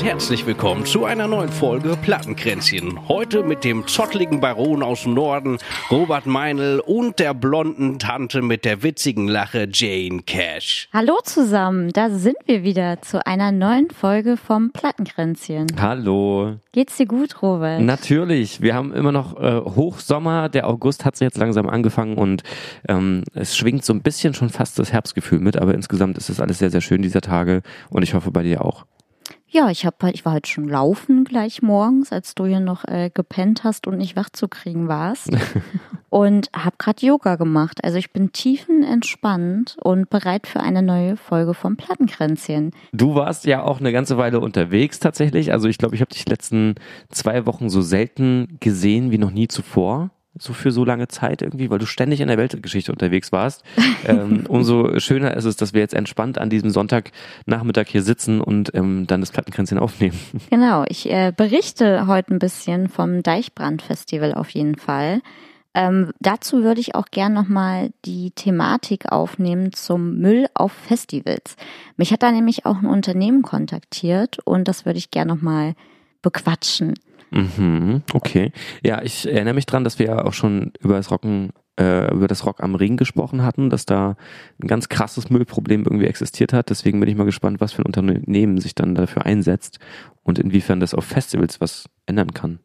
und herzlich willkommen zu einer neuen Folge Plattenkränzchen. Heute mit dem zottligen Baron aus dem Norden, Robert Meinl und der blonden Tante mit der witzigen Lache Jane Cash. Hallo zusammen, da sind wir wieder zu einer neuen Folge vom Plattenkränzchen. Hallo. Geht's dir gut, Robert? Natürlich. Wir haben immer noch äh, Hochsommer. Der August hat jetzt langsam angefangen und ähm, es schwingt so ein bisschen schon fast das Herbstgefühl mit, aber insgesamt ist es alles sehr, sehr schön dieser Tage und ich hoffe bei dir auch. Ja, ich hab, ich war halt schon laufen gleich morgens, als du hier noch äh, gepennt hast und nicht wach zu kriegen warst. und habe gerade Yoga gemacht. Also ich bin tiefenentspannt und bereit für eine neue Folge vom Plattenkränzchen. Du warst ja auch eine ganze Weile unterwegs tatsächlich. Also ich glaube, ich habe dich letzten zwei Wochen so selten gesehen wie noch nie zuvor so für so lange Zeit irgendwie, weil du ständig in der Weltgeschichte unterwegs warst. ähm, umso schöner ist es, dass wir jetzt entspannt an diesem Sonntagnachmittag hier sitzen und ähm, dann das Plattenkränzchen aufnehmen. Genau, ich äh, berichte heute ein bisschen vom Deichbrand-Festival auf jeden Fall. Ähm, dazu würde ich auch gern nochmal die Thematik aufnehmen zum Müll auf Festivals. Mich hat da nämlich auch ein Unternehmen kontaktiert und das würde ich gern nochmal bequatschen. Mhm, okay. Ja, ich erinnere mich dran, dass wir ja auch schon über das Rocken, äh, über das Rock am Ring gesprochen hatten, dass da ein ganz krasses Müllproblem irgendwie existiert hat. Deswegen bin ich mal gespannt, was für ein Unternehmen sich dann dafür einsetzt und inwiefern das auf Festivals was ändern kann.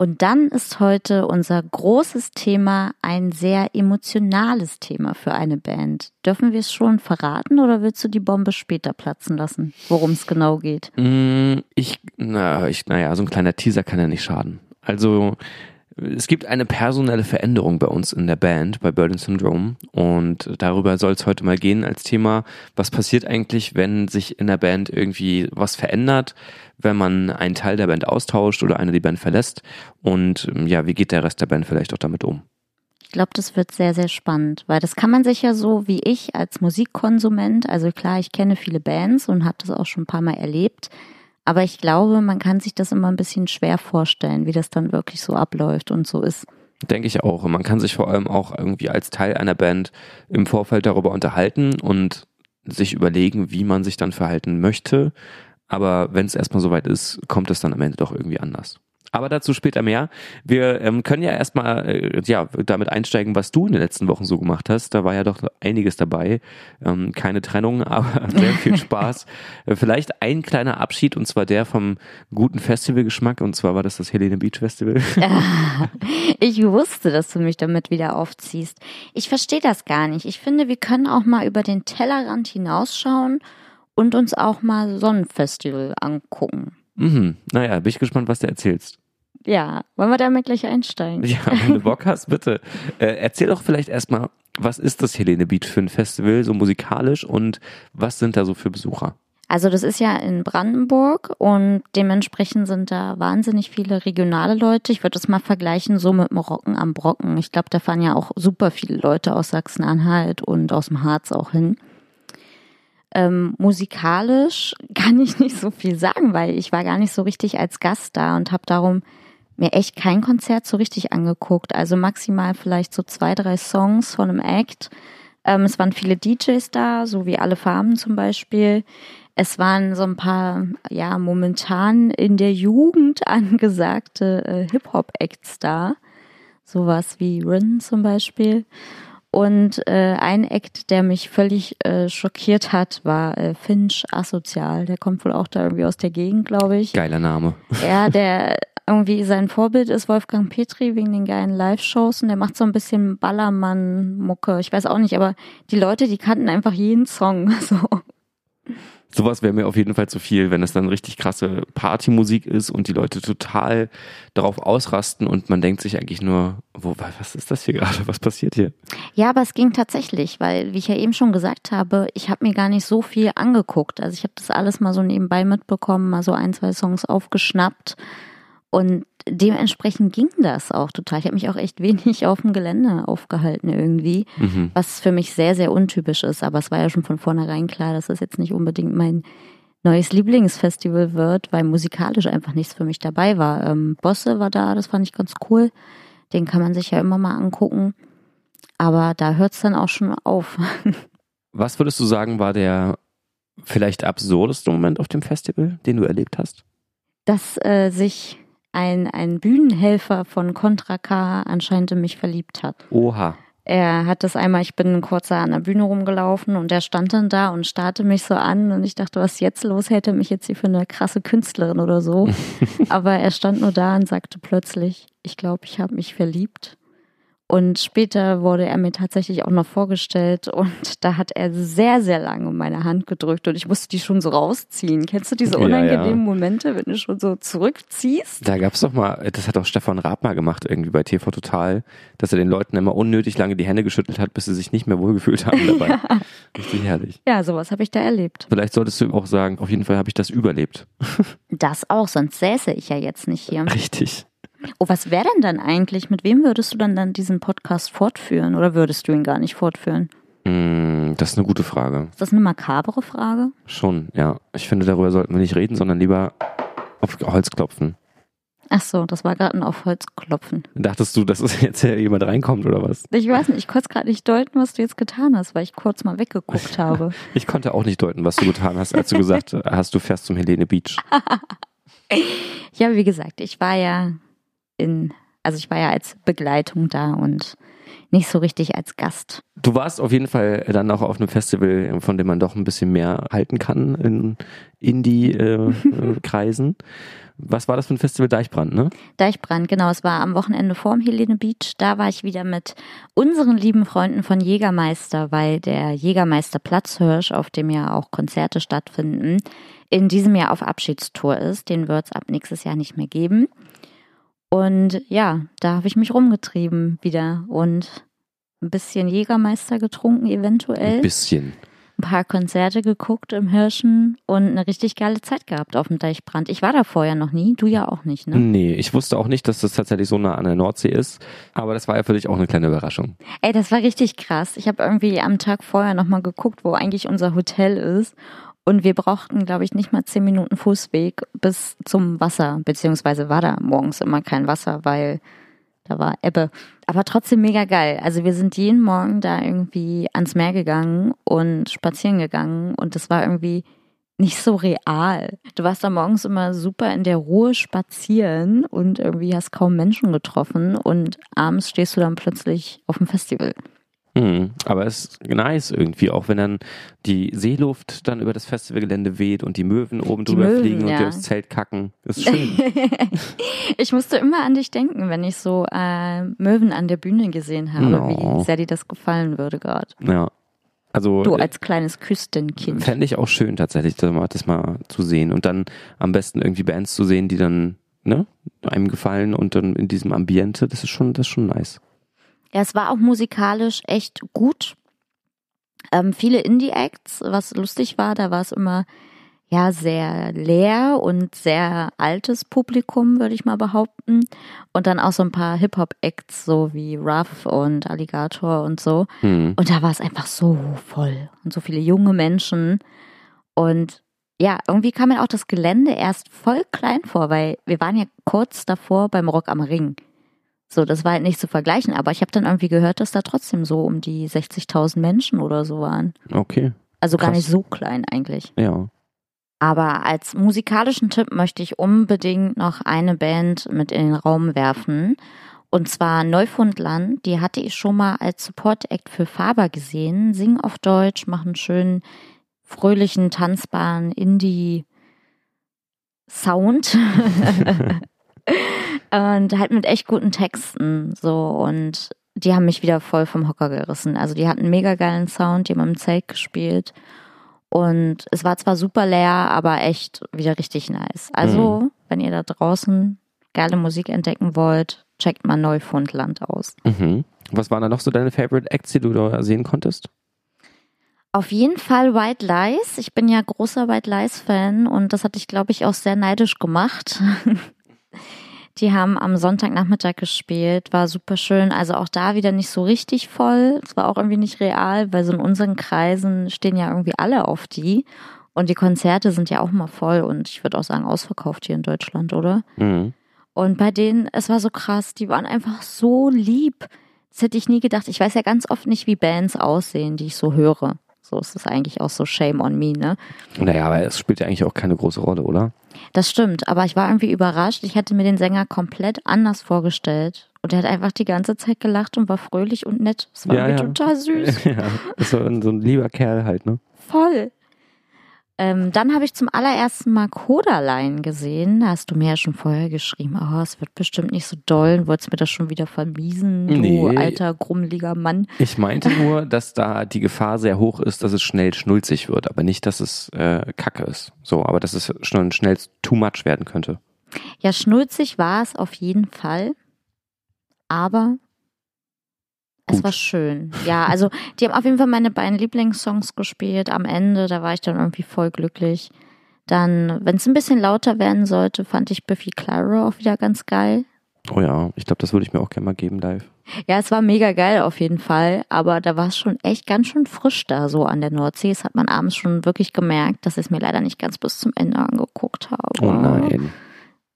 Und dann ist heute unser großes Thema ein sehr emotionales Thema für eine Band. Dürfen wir es schon verraten oder willst du die Bombe später platzen lassen, worum es genau geht? Mm, ich, na, ich, naja, so ein kleiner Teaser kann ja nicht schaden. Also, es gibt eine personelle Veränderung bei uns in der Band, bei Burden Syndrome. Und darüber soll es heute mal gehen als Thema. Was passiert eigentlich, wenn sich in der Band irgendwie was verändert, wenn man einen Teil der Band austauscht oder einer die Band verlässt? Und ja, wie geht der Rest der Band vielleicht auch damit um? Ich glaube, das wird sehr, sehr spannend, weil das kann man sich ja so wie ich als Musikkonsument, also klar, ich kenne viele Bands und habe das auch schon ein paar Mal erlebt, aber ich glaube, man kann sich das immer ein bisschen schwer vorstellen, wie das dann wirklich so abläuft und so ist. Denke ich auch. Man kann sich vor allem auch irgendwie als Teil einer Band im Vorfeld darüber unterhalten und sich überlegen, wie man sich dann verhalten möchte. Aber wenn es erstmal soweit ist, kommt es dann am Ende doch irgendwie anders. Aber dazu später mehr. Wir ähm, können ja erstmal äh, ja, damit einsteigen, was du in den letzten Wochen so gemacht hast. Da war ja doch einiges dabei. Ähm, keine Trennung, aber sehr viel Spaß. Äh, vielleicht ein kleiner Abschied und zwar der vom guten Festivalgeschmack und zwar war das das Helene Beach Festival. ich wusste, dass du mich damit wieder aufziehst. Ich verstehe das gar nicht. Ich finde, wir können auch mal über den Tellerrand hinausschauen und uns auch mal Sonnenfestival angucken. Mhm. Naja, bin ich gespannt, was du erzählst. Ja, wollen wir damit gleich einsteigen? Ja, wenn du Bock hast, bitte. Äh, erzähl doch vielleicht erstmal, was ist das Helene Beat für ein Festival, so musikalisch und was sind da so für Besucher? Also das ist ja in Brandenburg und dementsprechend sind da wahnsinnig viele regionale Leute. Ich würde das mal vergleichen so mit dem Rocken am Brocken. Ich glaube, da fahren ja auch super viele Leute aus Sachsen-Anhalt und aus dem Harz auch hin. Ähm, musikalisch kann ich nicht so viel sagen, weil ich war gar nicht so richtig als Gast da und habe darum mir echt kein Konzert so richtig angeguckt. Also maximal vielleicht so zwei, drei Songs von einem Act. Ähm, es waren viele DJs da, so wie alle Farben zum Beispiel. Es waren so ein paar, ja, momentan in der Jugend angesagte äh, Hip-Hop-Acts da. Sowas wie Rin zum Beispiel. Und äh, ein Act, der mich völlig äh, schockiert hat, war äh, Finch Asozial. Der kommt wohl auch da irgendwie aus der Gegend, glaube ich. Geiler Name. Ja, der irgendwie sein Vorbild ist Wolfgang Petri wegen den geilen Live-Shows und der macht so ein bisschen Ballermann-Mucke. Ich weiß auch nicht, aber die Leute, die kannten einfach jeden Song. So sowas wäre mir auf jeden Fall zu viel, wenn es dann richtig krasse Partymusik ist und die Leute total darauf ausrasten und man denkt sich eigentlich nur, wo, was ist das hier gerade? Was passiert hier? Ja, aber es ging tatsächlich, weil, wie ich ja eben schon gesagt habe, ich habe mir gar nicht so viel angeguckt. Also ich habe das alles mal so nebenbei mitbekommen, mal so ein, zwei Songs aufgeschnappt und dementsprechend ging das auch total. Ich habe mich auch echt wenig auf dem Gelände aufgehalten irgendwie, mhm. was für mich sehr, sehr untypisch ist. Aber es war ja schon von vornherein klar, dass das jetzt nicht unbedingt mein neues Lieblingsfestival wird, weil musikalisch einfach nichts für mich dabei war. Ähm, Bosse war da, das fand ich ganz cool. Den kann man sich ja immer mal angucken. Aber da hört es dann auch schon auf. Was würdest du sagen, war der vielleicht absurdeste Moment auf dem Festival, den du erlebt hast? Dass äh, sich ein, ein Bühnenhelfer von Contra K anscheinend in mich verliebt hat. Oha. Er hat das einmal, ich bin kurz an der Bühne rumgelaufen und er stand dann da und starrte mich so an und ich dachte, was ist jetzt los? Hätte mich jetzt hier für eine krasse Künstlerin oder so. Aber er stand nur da und sagte plötzlich, ich glaube, ich habe mich verliebt. Und später wurde er mir tatsächlich auch noch vorgestellt und da hat er sehr, sehr lange meine Hand gedrückt und ich musste die schon so rausziehen. Kennst du diese Ja, unangenehmen ja. Momente, wenn du schon so zurückziehst? Da gab's doch mal, das hat auch Stefan Raab mal gemacht, irgendwie bei TV Total, dass er den Leuten immer unnötig lange die Hände geschüttelt hat, bis sie sich nicht mehr wohlgefühlt haben dabei. Richtig herrlich. Ja, sowas habe ich da erlebt. Vielleicht solltest du auch sagen, auf jeden Fall habe ich das überlebt. Das auch, sonst säße ich ja jetzt nicht hier. Richtig. Oh, was wäre denn dann eigentlich? Mit wem würdest du dann, dann diesen Podcast fortführen oder würdest du ihn gar nicht fortführen? Mm, das ist eine gute Frage. Ist das eine makabere Frage? Schon, ja. Ich finde, darüber sollten wir nicht reden, sondern lieber auf Holz klopfen. Ach so, das war gerade ein auf Holz klopfen. Dachtest du, dass es jetzt hier jemand reinkommt oder was? Ich weiß nicht, ich konnte es gerade nicht deuten, was du jetzt getan hast, weil ich kurz mal weggeguckt habe. Ich konnte auch nicht deuten, was du getan hast, als du gesagt hast, du fährst zum Helene Beach. Ja, wie gesagt, ich war ja in, also ich war ja als Begleitung da und nicht so richtig als Gast. Du warst auf jeden Fall dann auch auf einem Festival, von dem man doch ein bisschen mehr halten kann in Indie-Kreisen. Was war das für ein Festival? Deichbrand, ne? Deichbrand, genau, es war am Wochenende vorm Helene Beach. Da war ich wieder mit unseren lieben Freunden von Jägermeister, weil der Jägermeister Platzhirsch, auf dem ja auch Konzerte stattfinden, in diesem Jahr auf Abschiedstour ist. Den wird es ab nächstes Jahr nicht mehr geben. Und ja, da habe ich mich rumgetrieben wieder und ein bisschen Jägermeister getrunken, eventuell. Ein bisschen. ein paar Konzerte geguckt im Hirschen und eine richtig geile Zeit gehabt auf dem Deichbrand. Ich war da vorher noch nie, du ja auch nicht, ne? Nee, ich wusste auch nicht, dass das tatsächlich so nah an der Nordsee ist. Aber das war ja für dich auch eine kleine Überraschung. Ey, das war richtig krass. Ich habe irgendwie am Tag vorher nochmal geguckt, wo eigentlich unser Hotel ist. Und wir brauchten, glaube ich, nicht mal zehn Minuten Fußweg bis zum Wasser. Beziehungsweise war da morgens immer kein Wasser, weil da war Ebbe. Aber trotzdem mega geil. Also wir sind jeden Morgen da irgendwie ans Meer gegangen und spazieren gegangen. Und das war irgendwie nicht so real. Du warst da morgens immer super in der Ruhe spazieren und irgendwie hast kaum Menschen getroffen. Und abends stehst du dann plötzlich auf dem Festival. Mhm. Aber es ist nice irgendwie, auch wenn dann die Seeluft dann über das Festivalgelände weht und die Möwen oben Die drüber Möwen, fliegen und ja. dir aufs Zelt kacken. Ist schön. Ich musste immer an dich denken, wenn ich so äh, Möwen an der Bühne gesehen habe, No. wie sehr dir das gefallen würde gerade. ja. Also Du als kleines Küstenkind. fände ich auch schön tatsächlich, das mal, das mal zu sehen. Und dann am besten irgendwie Bands zu sehen, die dann ne, einem gefallen und dann in diesem Ambiente, das ist schon, das ist schon nice. Ja, es war auch musikalisch echt gut. Ähm, viele Indie-Acts, was lustig war, da war es immer ja sehr leer und sehr altes Publikum, würde ich mal behaupten. Und dann auch so ein paar Hip-Hop-Acts, so wie Ruff und Alligator und so. Hm. Und da war es einfach so voll und so viele junge Menschen. Und ja, irgendwie kam mir auch das Gelände erst voll klein vor, weil wir waren ja kurz davor beim Rock am Ring. So, das war halt nicht zu vergleichen, aber ich habe dann irgendwie gehört, dass da trotzdem so um die 60.000 Menschen oder so waren. Okay, Also gar Krass. nicht so klein eigentlich. ja. Aber als musikalischen Tipp möchte ich unbedingt noch eine Band mit in den Raum werfen. Und zwar Neufundland. Die hatte ich schon mal als Support-Act für Faber gesehen. Singen auf Deutsch, machen schönen, fröhlichen, tanzbaren Indie-Sound. und halt mit echt guten Texten. So und die haben mich wieder voll vom Hocker gerissen. Also die hatten einen mega geilen Sound, die haben im Zelt gespielt. Und es war zwar super leer, aber echt wieder richtig nice. Also, wenn ihr da draußen geile Musik entdecken wollt, checkt mal Neufundland aus. Mhm. Was waren da noch so deine Favorite Acts, die du da sehen konntest? Auf jeden Fall White Lies. Ich bin ja großer White Lies-Fan und das hat dich, glaube ich, auch sehr neidisch gemacht. Die haben am Sonntagnachmittag gespielt, war super schön. Also auch da wieder nicht so richtig voll. Es war auch irgendwie nicht real, weil so in unseren Kreisen stehen ja irgendwie alle auf die. Und die Konzerte sind ja auch mal voll und ich würde auch sagen ausverkauft hier in Deutschland, oder? Mhm. Und bei denen, es war so krass, die waren einfach so lieb. Das hätte ich nie gedacht. Ich weiß ja ganz oft nicht, wie Bands aussehen, die ich so höre. So ist es eigentlich auch so Shame on me, ne? Naja, aber es spielt ja eigentlich auch keine große Rolle, oder? Das stimmt, aber ich war irgendwie überrascht. Ich hätte mir den Sänger komplett anders vorgestellt. Und er hat einfach die ganze Zeit gelacht und war fröhlich und nett. Es war Ja, ja. total süß. ja, so ein, so ein lieber Kerl halt, ne? Voll. Ähm, dann habe ich zum allerersten Mal Kodaline gesehen. Da hast du mir ja schon vorher geschrieben, oh, es wird bestimmt nicht so doll. Und wolltest mir das schon wieder vermiesen, du Nee. alter, grummeliger Mann. Ich meinte nur, dass da die Gefahr sehr hoch ist, dass es schnell schnulzig wird, aber nicht, dass es äh, Kacke ist. So, aber dass es schon schnell too much werden könnte. Ja, schnulzig war es auf jeden Fall. Aber es war schön. Ja, also die haben auf jeden Fall meine beiden Lieblingssongs gespielt. Am Ende, da war ich dann irgendwie voll glücklich. Dann, wenn es ein bisschen lauter werden sollte, fand ich Biffy Clyro auch wieder ganz geil. Oh ja, ich glaube, das würde ich mir auch gerne mal geben live. Ja, es war mega geil auf jeden Fall, aber da war es schon echt ganz schön frisch da so an der Nordsee. Das hat man abends schon wirklich gemerkt, dass ich es mir leider nicht ganz bis zum Ende angeguckt habe. Oh nein.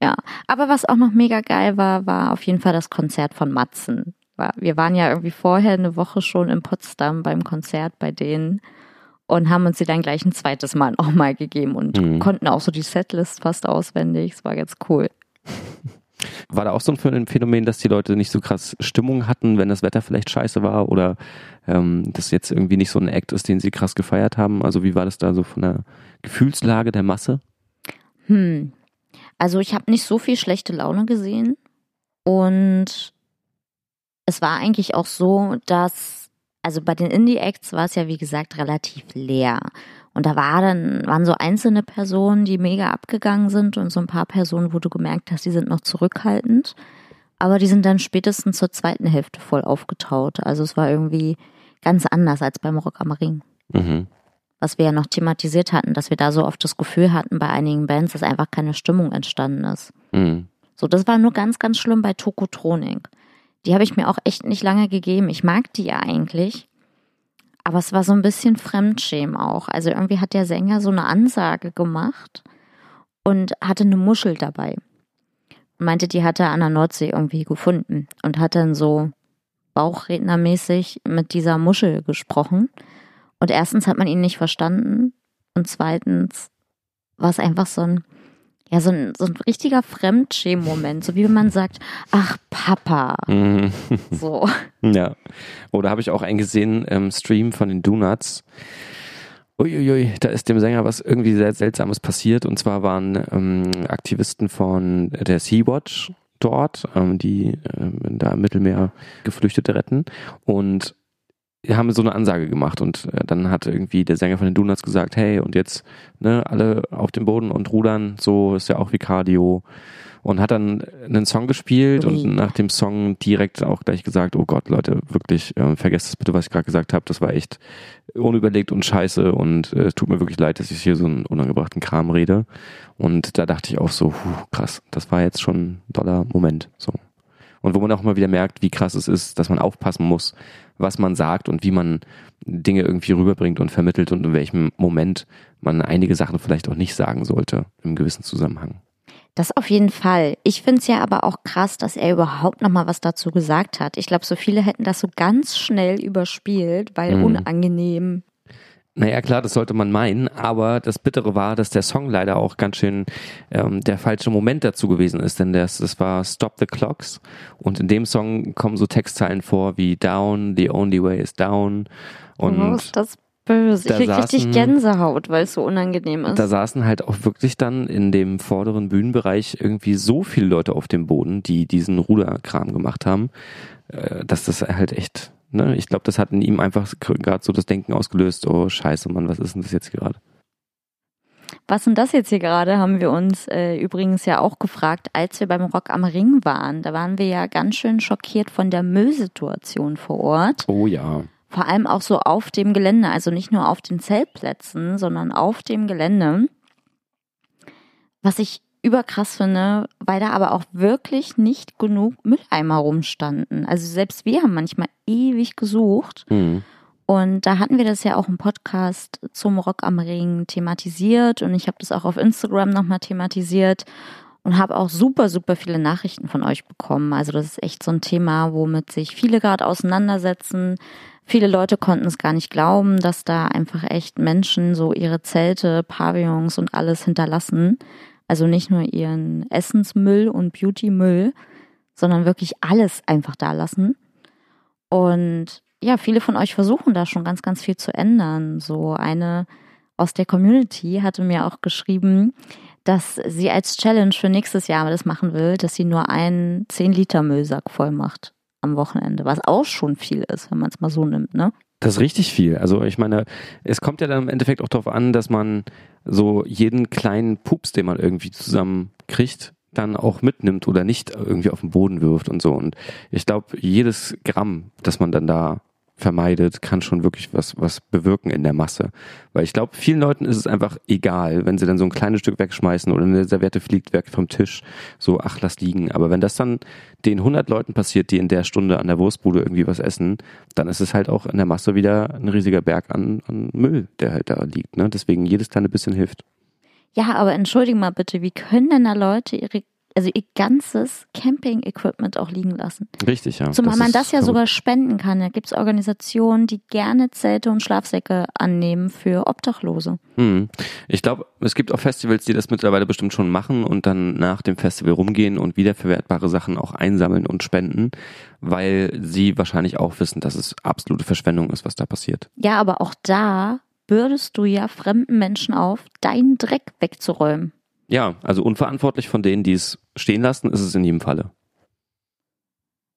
Ja, aber was auch noch mega geil war, war auf jeden Fall das Konzert von Matzen. War- Wir waren ja irgendwie vorher eine Woche schon in Potsdam beim Konzert bei denen und haben uns sie dann gleich ein zweites Mal auch mal gegeben und Mhm. konnten auch so die Setlist fast auswendig. Es war ganz cool. War da auch so ein Phänomen, dass die Leute nicht so krass Stimmung hatten, wenn das Wetter vielleicht scheiße war oder ähm, das jetzt irgendwie nicht so ein Act ist, den sie krass gefeiert haben? Also wie war das da so von der Gefühlslage der Masse? Hm. Also ich habe nicht so viel schlechte Laune gesehen und es war eigentlich auch so, dass also bei den Indie-Acts war es ja wie gesagt relativ leer und da war dann waren so einzelne Personen, die mega abgegangen sind und so ein paar Personen, wo du gemerkt hast, die sind noch zurückhaltend, aber die sind dann spätestens zur zweiten Hälfte voll aufgetaut. Also es war irgendwie ganz anders als beim Rock am Ring Mhm. was wir ja noch thematisiert hatten, dass wir da so oft das Gefühl hatten bei einigen Bands, dass einfach keine Stimmung entstanden ist. Mhm. So, das war nur ganz, ganz schlimm bei Tokotronik. Die habe ich mir auch echt nicht lange gegeben. Ich mag die ja eigentlich. Aber es war so ein bisschen Fremdschämen auch. Also irgendwie hat der Sänger so eine Ansage gemacht und hatte eine Muschel dabei. Und meinte, die hat er an der Nordsee irgendwie gefunden und hat dann so bauchrednermäßig mit dieser Muschel gesprochen. Und erstens hat man ihn nicht verstanden und zweitens war es einfach so ein, ja, so ein, so ein richtiger Fremdschämen-Moment, so wie wenn man sagt, ach Papa, Mhm. so. Ja. Oder habe ich auch einen gesehen im Stream von den Donuts. Uiuiui, da ist dem Sänger was irgendwie sehr Seltsames passiert. Und zwar waren ähm, Aktivisten von der Sea-Watch dort, ähm, die ähm, da im Mittelmeer Geflüchtete retten. Und haben so eine Ansage gemacht und äh, dann hat irgendwie der Sänger von den Donuts gesagt, hey, und jetzt ne, alle auf dem Boden und rudern, so ist ja auch wie Cardio. Und hat dann einen Song gespielt Ui. und nach dem Song direkt auch gleich gesagt, oh Gott, Leute, wirklich, äh, vergesst das bitte, was ich gerade gesagt habe. Das war echt unüberlegt und scheiße und äh, es tut mir wirklich leid, dass ich hier so einen unangebrachten Kram rede. Und da dachte ich auch so, puh, krass, das war jetzt schon ein doller Moment. So. Und wo man auch mal wieder merkt, wie krass es ist, dass man aufpassen muss, was man sagt und wie man Dinge irgendwie rüberbringt und vermittelt und in welchem Moment man einige Sachen vielleicht auch nicht sagen sollte im gewissen Zusammenhang. Das auf jeden Fall. Ich finde es ja aber auch krass, dass er überhaupt noch mal was dazu gesagt hat. Ich glaube, so viele hätten das so ganz schnell überspielt, weil Mhm. unangenehm. Naja, klar, das sollte man meinen, aber das Bittere war, dass der Song leider auch ganz schön ähm, der falsche Moment dazu gewesen ist, denn das, das war Stop the Clocks und in dem Song kommen so Textzeilen vor wie Down, the only way is down oh, und ist das böse. da Ich krieg richtig Gänsehaut, weil es so unangenehm ist. da saßen halt auch wirklich dann in dem vorderen Bühnenbereich irgendwie so viele Leute auf dem Boden, die diesen Ruderkram gemacht haben, äh, dass das halt echt, ne, ich glaube, das hat in ihm einfach gerade so das Denken ausgelöst, oh scheiße, Mann, was ist denn das jetzt gerade? Was denn das jetzt hier gerade, haben wir uns äh, übrigens ja auch gefragt, als wir beim Rock am Ring waren. Da waren wir ja ganz schön schockiert von der Müllsituation vor Ort. Oh ja. Vor allem auch so auf dem Gelände, also nicht nur auf den Zeltplätzen, sondern auf dem Gelände. Was ich überkrass finde, weil da aber auch wirklich nicht genug Mülleimer rumstanden. Also selbst wir haben manchmal ewig gesucht. Mhm. Und da hatten wir das ja auch im Podcast zum Rock am Ring thematisiert und ich habe das auch auf Instagram nochmal thematisiert. und habe auch super, super viele Nachrichten von euch bekommen. Also das ist echt so ein Thema, womit sich viele gerade auseinandersetzen. Viele Leute konnten es gar nicht glauben, dass da einfach echt Menschen so ihre Zelte, Pavillons und alles hinterlassen. Also nicht nur ihren Essensmüll und Beautymüll, sondern wirklich alles einfach da lassen. Und ja, viele von euch versuchen da schon ganz, ganz viel zu ändern. So eine aus der Community hatte mir auch geschrieben, dass sie als Challenge für nächstes Jahr das machen will, dass sie nur einen 10 Liter Müllsack voll macht am Wochenende, was auch schon viel ist, wenn man es mal so nimmt, ne? Das ist richtig viel. Also ich meine, es kommt ja dann im Endeffekt auch darauf an, dass man so jeden kleinen Pups, den man irgendwie zusammenkriegt, dann auch mitnimmt oder nicht irgendwie auf den Boden wirft und so. Und ich glaube, jedes Gramm, das man dann da vermeidet, kann schon wirklich was, was bewirken in der Masse. Weil ich glaube, vielen Leuten ist es einfach egal, wenn sie dann so ein kleines Stück wegschmeißen oder eine Serviette fliegt weg vom Tisch, so, ach, lass liegen. Aber wenn das dann den 100 Leuten passiert, die in der Stunde an der Wurstbude irgendwie was essen, dann ist es halt auch in der Masse wieder ein riesiger Berg an, an Müll, der halt da liegt. Ne? Deswegen jedes kleine bisschen hilft. Ja, aber entschuldige mal bitte, wie können denn da Leute ihre also ihr ganzes Camping-Equipment auch liegen lassen. Richtig, ja. Zumal man das ja verrückt. sogar spenden kann. Da gibt es Organisationen, die gerne Zelte und Schlafsäcke annehmen für Obdachlose. Hm. Ich glaube, es gibt auch Festivals, die das mittlerweile bestimmt schon machen und dann nach dem Festival rumgehen und wiederverwertbare Sachen auch einsammeln und spenden, weil sie wahrscheinlich auch wissen, dass es absolute Verschwendung ist, was da passiert. Ja, aber auch da bürdest du ja fremden Menschen auf, deinen Dreck wegzuräumen. Ja, also unverantwortlich von denen, die es stehen lassen, ist es in jedem Falle.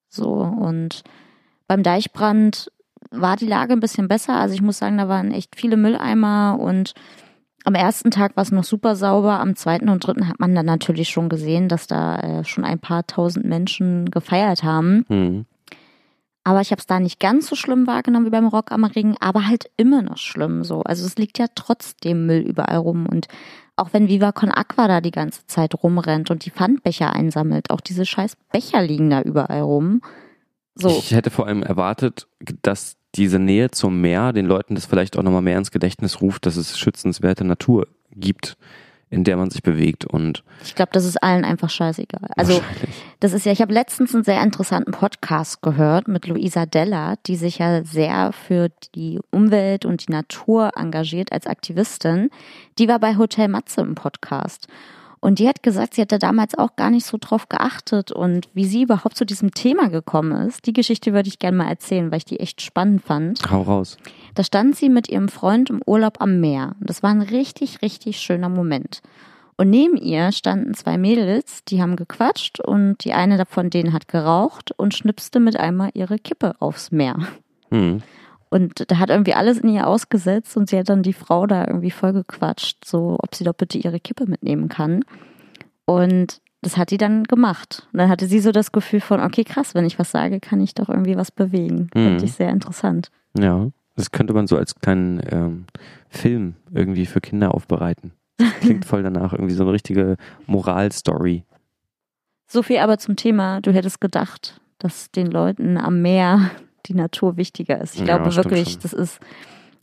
So, und beim Deichbrand war die Lage ein bisschen besser. Also ich muss sagen, da waren echt viele Mülleimer und am ersten Tag war es noch super sauber. Am zweiten und dritten hat man dann natürlich schon gesehen, dass da äh, schon ein paar tausend Menschen gefeiert haben. Mhm. Aber ich habe es da nicht ganz so schlimm wahrgenommen wie beim Rock am Ring, aber halt immer noch schlimm so. Also es liegt ja trotzdem Müll überall rum und auch wenn Viva Con Aqua da die ganze Zeit rumrennt und die Pfandbecher einsammelt, auch diese scheiß Becher liegen da überall rum. So. Ich hätte vor allem erwartet, dass diese Nähe zum Meer den Leuten das vielleicht auch nochmal mehr ins Gedächtnis ruft, dass es schützenswerte Natur gibt in der man sich bewegt und ich glaube, das ist allen einfach scheißegal. Also das ist ja, ich habe letztens einen sehr interessanten Podcast gehört mit Luisa Della, die sich ja sehr für die Umwelt und die Natur engagiert als Aktivistin. Die war bei Hotel Matze im Podcast und die hat gesagt, sie hatte damals auch gar nicht so drauf geachtet und wie sie überhaupt zu diesem Thema gekommen ist. Die Geschichte würde ich gerne mal erzählen, weil ich die echt spannend fand. Hau raus. Da stand sie mit ihrem Freund im Urlaub am Meer. Das war ein richtig, richtig schöner Moment. Und neben ihr standen zwei Mädels, die haben gequatscht und die eine davon denen hat geraucht und schnipste mit einmal ihre Kippe aufs Meer. Hm. Und da hat irgendwie alles in ihr ausgesetzt und sie hat dann die Frau da irgendwie voll gequatscht, so ob sie doch bitte ihre Kippe mitnehmen kann. Und das hat die dann gemacht. Und dann hatte sie so das Gefühl von, okay, krass, wenn ich was sage, kann ich doch irgendwie was bewegen. Mhm. Finde ich sehr interessant. Ja, das könnte man so als kleinen ähm, Film irgendwie für Kinder aufbereiten. Klingt voll danach, irgendwie so eine richtige Moralstory. So viel aber zum Thema, du hättest gedacht, dass den Leuten am Meer die Natur wichtiger ist. Ich ja, glaube wirklich, schon. das ist,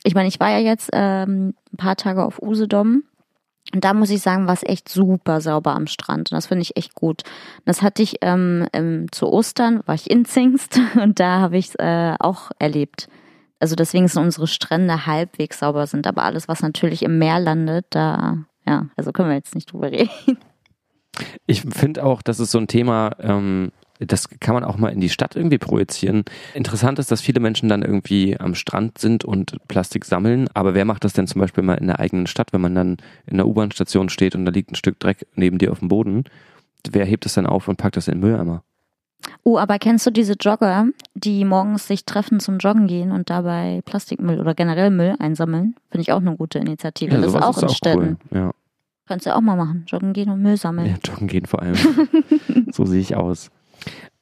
ich meine, ich war ja jetzt ähm, ein paar Tage auf Usedom und da muss ich sagen, war es echt super sauber am Strand. Und das finde ich echt gut. Das hatte ich ähm, ähm, zu Ostern, war ich in Zingst und da habe ich es äh, auch erlebt. Also deswegen sind unsere Strände halbwegs sauber sind. Aber alles, was natürlich im Meer landet, da, ja, also können wir jetzt nicht drüber reden. Ich finde auch, das ist so ein Thema, ähm, das kann man auch mal in die Stadt irgendwie projizieren. Interessant ist, dass viele Menschen dann irgendwie am Strand sind und Plastik sammeln. Aber wer macht das denn zum Beispiel mal in der eigenen Stadt, wenn man dann in der U-Bahn-Station steht und da liegt ein Stück Dreck neben dir auf dem Boden? Wer hebt es dann auf und packt das in den Mülleimer? Oh, aber kennst du diese Jogger, die morgens sich treffen zum Joggen gehen und dabei Plastikmüll oder generell Müll einsammeln? Finde ich auch eine gute Initiative. Ja, das ist auch ist in auch Städten. Cool. Ja. Kannst du auch mal machen. Joggen gehen und Müll sammeln. Ja, joggen gehen vor allem. so sehe ich aus.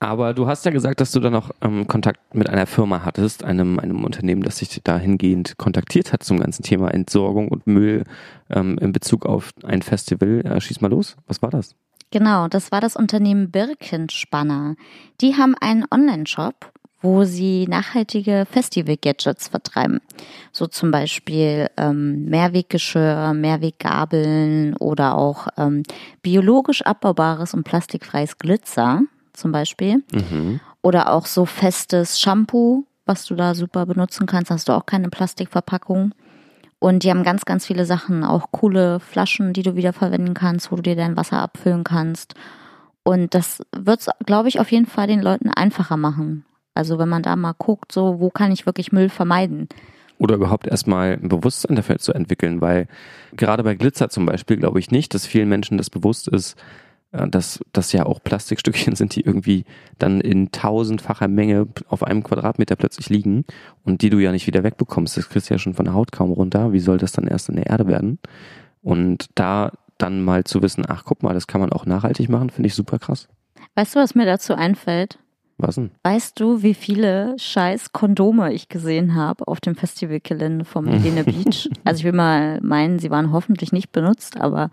Aber du hast ja gesagt, dass du dann noch ähm, Kontakt mit einer Firma hattest, einem, einem Unternehmen, das sich dahingehend kontaktiert hat zum ganzen Thema Entsorgung und Müll ähm, in Bezug auf ein Festival. Äh, schieß mal los, was war das? Genau, das war das Unternehmen Birkenspanner. Die haben einen Online-Shop, wo sie nachhaltige Festival-Gadgets vertreiben. So zum Beispiel ähm, Mehrweggeschirr, Mehrweggabeln oder auch ähm, biologisch abbaubares und plastikfreies Glitzer zum Beispiel. Mhm. Oder auch so festes Shampoo, was du da super benutzen kannst. Hast du auch keine Plastikverpackung. Und die haben ganz, ganz viele Sachen, auch coole Flaschen, die du wieder verwenden kannst, wo du dir dein Wasser abfüllen kannst. Und das wird glaube ich, auf jeden Fall den Leuten einfacher machen. Also wenn man da mal guckt, so, wo kann ich wirklich Müll vermeiden? Oder überhaupt erstmal ein Bewusstsein dafür zu entwickeln, weil gerade bei Glitzer zum Beispiel glaube ich nicht, dass vielen Menschen das bewusst ist, dass das ja auch Plastikstückchen sind, die irgendwie dann in tausendfacher Menge auf einem Quadratmeter plötzlich liegen und die du ja nicht wieder wegbekommst. Das kriegst du ja schon von der Haut kaum runter. Wie soll das dann erst in der Erde werden? Und da dann mal zu wissen, ach guck mal, das kann man auch nachhaltig machen, finde ich super krass. Weißt du, was mir dazu einfällt? Was denn? Weißt du, wie viele scheiß Kondome ich gesehen habe auf dem Festivalgelände vom Helene Beach? Also ich will mal meinen, sie waren hoffentlich nicht benutzt, aber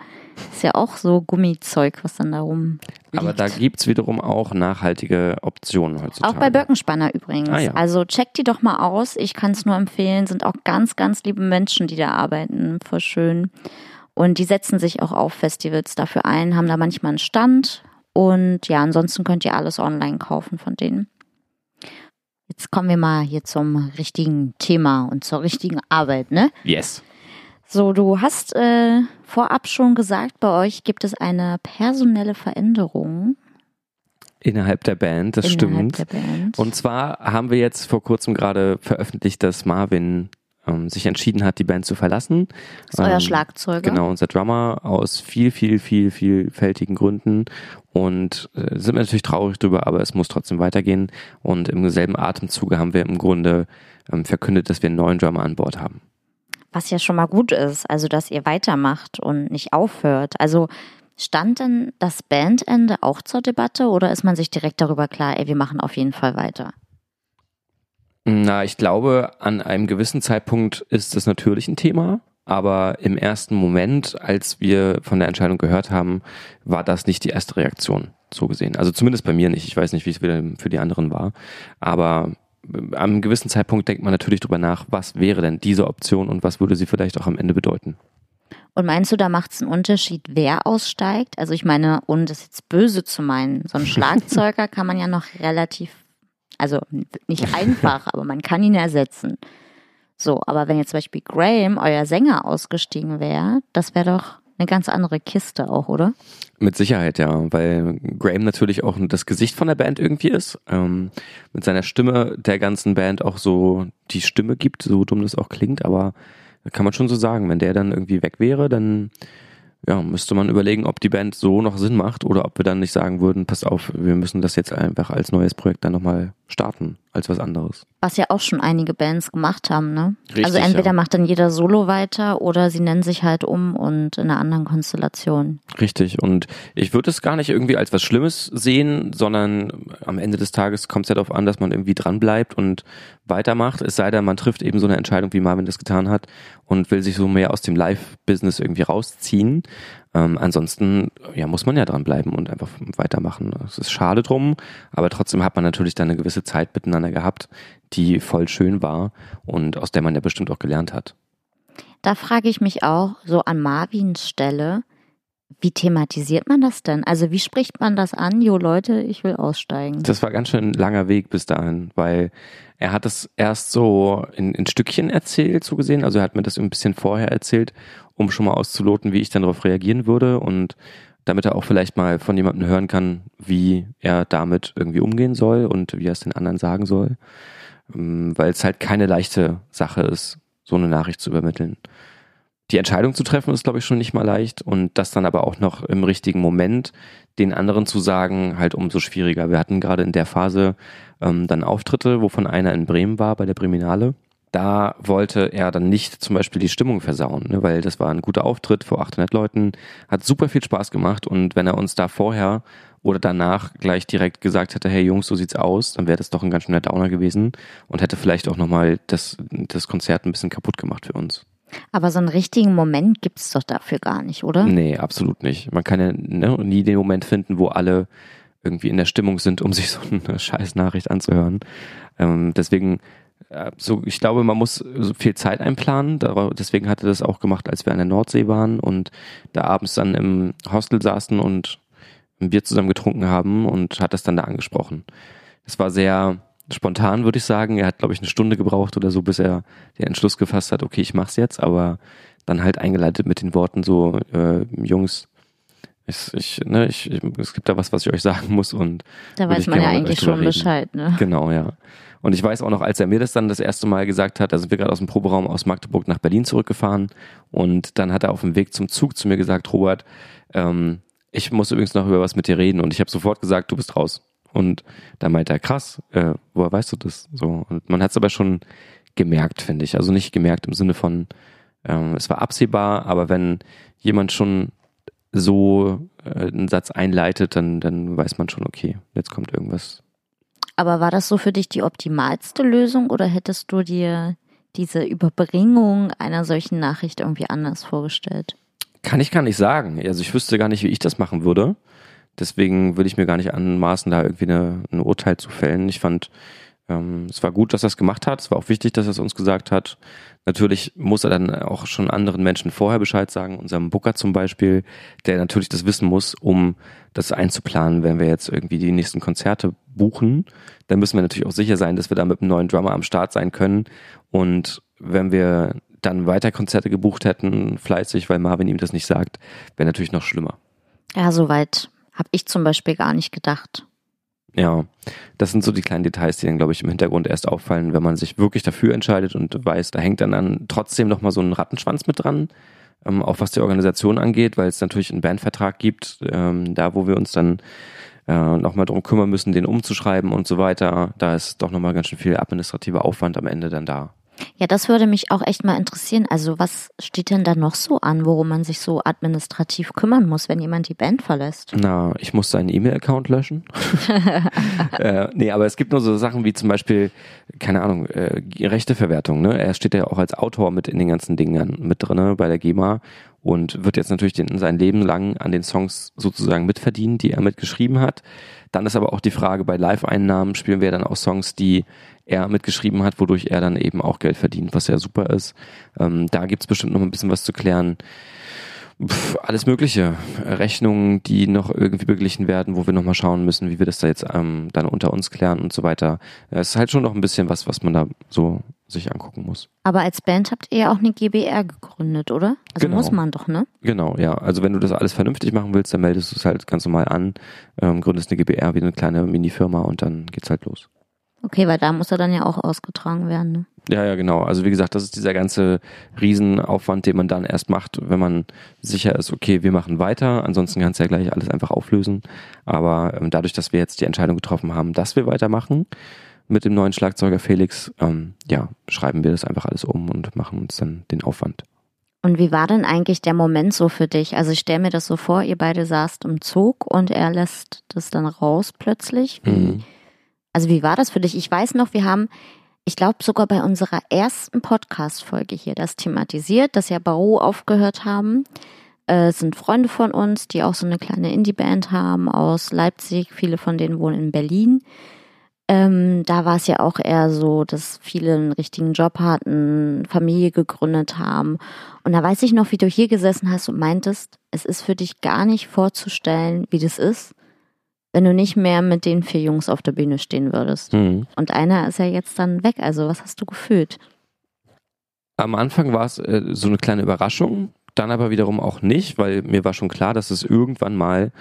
ist ja auch so Gummizeug, was dann da rum liegt. Aber da gibt's wiederum auch nachhaltige Optionen heutzutage. Auch bei Birkenspanner übrigens. Ah, ja. Also check die doch mal aus. Ich kann es nur empfehlen. Sind auch ganz, ganz liebe Menschen, die da arbeiten. Voll schön. Und die setzen sich auch auf Festivals dafür ein, haben da manchmal einen Stand. Und ja, ansonsten könnt ihr alles online kaufen von denen. Jetzt kommen wir mal hier zum richtigen Thema und zur richtigen Arbeit, ne? Yes. So, du hast äh, vorab schon gesagt, bei euch gibt es eine personelle Veränderung Innerhalb der Band, das innerhalb stimmt. der Band. Und zwar haben wir jetzt vor kurzem gerade veröffentlicht, dass Marvin ähm, sich entschieden hat, die Band zu verlassen. das ist euer Ähm, Schlagzeuger. Genau, unser Drummer aus viel, viel, viel, vielfältigen Gründen. Und äh, sind wir natürlich traurig drüber, aber es muss trotzdem weitergehen. Und im selben Atemzuge haben wir im Grunde ähm, verkündet, dass wir einen neuen Drummer an Bord haben. Was ja schon mal gut ist, also dass ihr weitermacht und nicht aufhört. Also stand denn das Bandende auch zur Debatte oder ist man sich direkt darüber klar, ey, wir machen auf jeden Fall weiter? Na, ich glaube, an einem gewissen Zeitpunkt ist das natürlich ein Thema. Aber im ersten Moment, als wir von der Entscheidung gehört haben, war das nicht die erste Reaktion, so gesehen. Also zumindest bei mir nicht. Ich weiß nicht, wie es wieder für die anderen war. Aber äh, am einem gewissen Zeitpunkt denkt man natürlich drüber nach, was wäre denn diese Option und was würde sie vielleicht auch am Ende bedeuten. Und meinst du, da macht es einen Unterschied, wer aussteigt? Also ich meine, ohne das jetzt böse zu meinen, so ein Schlagzeuger kann man ja noch relativ, also nicht einfach, aber man kann ihn ersetzen. So, aber wenn jetzt zum Beispiel Graham, euer Sänger, ausgestiegen wäre, das wäre doch eine ganz andere Kiste auch, oder? Mit Sicherheit, ja, weil Graham natürlich auch das Gesicht von der Band irgendwie ist. Ähm, mit seiner Stimme der ganzen Band auch so die Stimme gibt, so dumm das auch klingt, aber kann man schon so sagen, wenn der dann irgendwie weg wäre, dann ja, müsste man überlegen, ob die Band so noch Sinn macht oder ob wir dann nicht sagen würden, pass auf, wir müssen das jetzt einfach als neues Projekt dann nochmal starten, als was anderes. Was ja auch schon einige Bands gemacht haben, ne? Richtig, also entweder ja. macht dann jeder Solo weiter oder sie nennen sich halt um und in einer anderen Konstellation. Richtig. Und ich würde es gar nicht irgendwie als was Schlimmes sehen, sondern am Ende des Tages kommt es ja darauf an, dass man irgendwie dranbleibt und weitermacht. Es sei denn, man trifft eben so eine Entscheidung, wie Marvin das getan hat und will sich so mehr aus dem Live-Business irgendwie rausziehen. Ähm, ansonsten ja, muss man ja dranbleiben und einfach weitermachen. Es ist schade drum, aber trotzdem hat man natürlich dann eine gewisse Zeit miteinander gehabt, die voll schön war und aus der man ja bestimmt auch gelernt hat. Da frage ich mich auch so an Marvins Stelle, wie thematisiert man das denn? Also wie spricht man das an? Jo Leute, ich will aussteigen. Das war ganz schön ein langer Weg bis dahin, weil er hat es erst so in, in Stückchen erzählt, so gesehen. Also er hat mir das ein bisschen vorher erzählt, um schon mal auszuloten, wie ich dann darauf reagieren würde und damit er auch vielleicht mal von jemandem hören kann, wie er damit irgendwie umgehen soll und wie er es den anderen sagen soll. Ähm, Weil es halt keine leichte Sache ist, so eine Nachricht zu übermitteln. Die Entscheidung zu treffen ist, glaube ich, schon nicht mal leicht und das dann aber auch noch im richtigen Moment den anderen zu sagen, halt umso schwieriger. Wir hatten gerade in der Phase ähm, dann Auftritte, wovon einer in Bremen war bei der Breminale. Da wollte er dann nicht zum Beispiel die Stimmung versauen, ne, weil das war ein guter Auftritt vor 800 Leuten, hat super viel Spaß gemacht und wenn er uns da vorher oder danach gleich direkt gesagt hätte, hey Jungs, so sieht's aus, dann wäre das doch ein ganz schöner Downer gewesen und hätte vielleicht auch nochmal das, das Konzert ein bisschen kaputt gemacht für uns. Aber so einen richtigen Moment gibt's doch dafür gar nicht, oder? Nee, absolut nicht. Man kann ja ne, nie den Moment finden, wo alle irgendwie in der Stimmung sind, um sich so eine Scheißnachricht anzuhören. Ähm, deswegen, so, ich glaube, man muss so viel Zeit einplanen. Deswegen hatte das auch gemacht, als wir an der Nordsee waren und da abends dann im Hostel saßen und ein Bier zusammen getrunken haben und hat das dann da angesprochen. Es war sehr spontan, würde ich sagen. Er hat, glaube ich, eine Stunde gebraucht oder so, bis er den Entschluss gefasst hat, okay, ich mach's jetzt, aber dann halt eingeleitet mit den Worten so, äh, Jungs, ich, ich, ne, ich, es gibt da was, was ich euch sagen muss und da weiß man ja eigentlich schon reden. Bescheid, ne? Genau, ja. Und ich weiß auch noch, als er mir das dann das erste Mal gesagt hat, da sind wir gerade aus dem Proberaum aus Magdeburg nach Berlin zurückgefahren und dann hat er auf dem Weg zum Zug zu mir gesagt, Robert, ähm, ich muss übrigens noch über was mit dir reden und ich habe sofort gesagt, du bist raus. Und da meinte er, krass, äh, woher weißt du das? So und man hat es aber schon gemerkt, finde ich. Also nicht gemerkt im Sinne von, ähm, es war absehbar, aber wenn jemand schon so äh, einen Satz einleitet, dann, dann weiß man schon, okay, jetzt kommt irgendwas. Aber war das so für dich die optimalste Lösung oder hättest du dir diese Überbringung einer solchen Nachricht irgendwie anders vorgestellt? Kann ich gar nicht sagen. Also ich wüsste gar nicht, wie ich das machen würde. Deswegen würde ich mir gar nicht anmaßen, da irgendwie eine, ein Urteil zu fällen. Ich fand, ähm, es war gut, dass er es gemacht hat. Es war auch wichtig, dass er es uns gesagt hat. Natürlich muss er dann auch schon anderen Menschen vorher Bescheid sagen, unserem Booker zum Beispiel, der natürlich das wissen muss, um das einzuplanen, wenn wir jetzt irgendwie die nächsten Konzerte buchen. Dann müssen wir natürlich auch sicher sein, dass wir da mit einem neuen Drummer am Start sein können. Und wenn wir dann weiter Konzerte gebucht hätten, fleißig, weil Marvin ihm das nicht sagt, wäre natürlich noch schlimmer. Ja, soweit habe ich zum Beispiel gar nicht gedacht. Ja, das sind so die kleinen Details, die dann, glaube ich, im Hintergrund erst auffallen, wenn man sich wirklich dafür entscheidet und weiß, da hängt dann, dann trotzdem nochmal so ein Rattenschwanz mit dran, ähm, auch was die Organisation angeht, weil es natürlich einen Bandvertrag gibt, ähm, da wo wir uns dann äh, nochmal drum kümmern müssen, den umzuschreiben und so weiter. Da ist doch nochmal ganz schön viel administrativer Aufwand am Ende dann da. Ja, das würde mich auch echt mal interessieren. Also was steht denn da noch so an, worum man sich so administrativ kümmern muss, wenn jemand die Band verlässt? Na, ich muss seinen E-Mail-Account löschen. äh, nee, aber es gibt nur so Sachen wie zum Beispiel, keine Ahnung, äh, Rechteverwertung. Ne? Er steht ja auch als Autor mit in den ganzen Dingen mit drinne bei der GEMA und wird jetzt natürlich den, sein Leben lang an den Songs sozusagen mitverdienen, die er mitgeschrieben hat. Dann ist aber auch die Frage, bei Live-Einnahmen spielen wir dann auch Songs, die er mitgeschrieben hat, wodurch er dann eben auch Geld verdient, was ja super ist. Ähm, da gibt's bestimmt noch ein bisschen was zu klären. Pff, alles Mögliche. Rechnungen, die noch irgendwie beglichen werden, wo wir nochmal schauen müssen, wie wir das da jetzt ähm, dann unter uns klären und so weiter. Es ist halt schon noch ein bisschen was, was man da so sich angucken muss. Aber als Band habt ihr ja auch eine GBR gegründet, oder? Also genau. muss man doch, ne? Genau, ja. Also wenn du das alles vernünftig machen willst, dann meldest du es halt ganz normal an, ähm, gründest eine GBR wie eine kleine Mini-Firma und dann geht's halt los. Okay, weil da muss er dann ja auch ausgetragen werden. Ne? Ja, ja, genau. Also wie gesagt, das ist dieser ganze Riesenaufwand, den man dann erst macht, wenn man sicher ist, okay, wir machen weiter. Ansonsten kannst du ja gleich alles einfach auflösen. Aber ähm, dadurch, dass wir jetzt die Entscheidung getroffen haben, dass wir weitermachen mit dem neuen Schlagzeuger Felix, ähm, ja, schreiben wir das einfach alles um und machen uns dann den Aufwand. Und wie war denn eigentlich der Moment so für dich? Also ich stelle mir das so vor, ihr beide saßt im Zug und er lässt das dann raus plötzlich. Wie, mhm also wie war das für dich? Ich weiß noch, wir haben, ich glaube sogar bei unserer ersten Podcast-Folge hier das thematisiert, dass ja Baro aufgehört haben. Äh, sind Freunde von uns, die auch so eine kleine Indie-Band haben aus Leipzig. Viele von denen wohnen in Berlin. Ähm, da war es ja auch eher so, dass viele einen richtigen Job hatten, Familie gegründet haben. Und da weiß ich noch, wie du hier gesessen hast und meintest, es ist für dich gar nicht vorzustellen, wie das ist, wenn du nicht mehr mit den vier Jungs auf der Bühne stehen würdest. Mhm. Und einer ist ja jetzt dann weg. Also was hast du gefühlt? Am Anfang war es äh, so eine kleine Überraschung, dann aber wiederum auch nicht, weil mir war schon klar, dass es irgendwann mal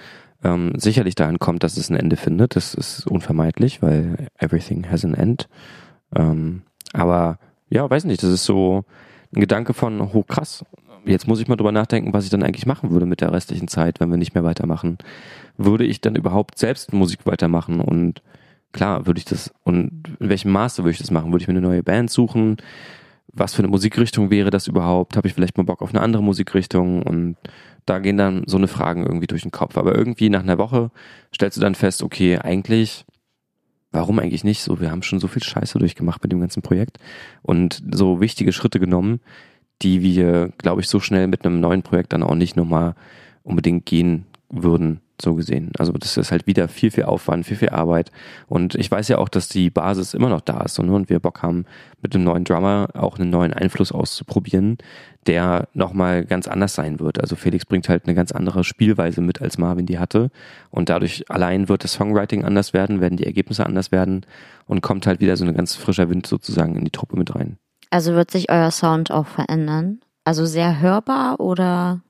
ähm, sicherlich dahin kommt, dass es ein Ende findet. Das ist unvermeidlich, weil everything has an end. Ähm, aber ja, weiß nicht, das ist so ein Gedanke von, oh krass, jetzt muss ich mal drüber nachdenken, was ich dann eigentlich machen würde mit der restlichen Zeit, wenn wir nicht mehr weitermachen. Würde ich dann überhaupt selbst Musik weitermachen? Und klar, würde ich das, und in welchem Maße würde ich das machen? Würde ich mir eine neue Band suchen? Was für eine Musikrichtung wäre das überhaupt? Habe ich vielleicht mal Bock auf eine andere Musikrichtung? Und da gehen dann so eine Fragen irgendwie durch den Kopf. Aber irgendwie nach einer Woche stellst du dann fest, okay, eigentlich, warum eigentlich nicht so? Wir haben schon so viel Scheiße durchgemacht mit dem ganzen Projekt und so wichtige Schritte genommen, die wir, glaube ich, so schnell mit einem neuen Projekt dann auch nicht nochmal unbedingt gehen würden. so gesehen. Also das ist halt wieder viel, viel Aufwand, viel, viel Arbeit. Und ich weiß ja auch, dass die Basis immer noch da ist und, und wir Bock haben, mit dem neuen Drummer auch einen neuen Einfluss auszuprobieren, der nochmal ganz anders sein wird. Also Felix bringt halt eine ganz andere Spielweise mit, als Marvin die hatte. Und dadurch allein wird das Songwriting anders werden, werden die Ergebnisse anders werden und kommt halt wieder so ein ganz frischer Wind sozusagen in die Truppe mit rein. Also wird sich euer Sound auch verändern? Also sehr hörbar oder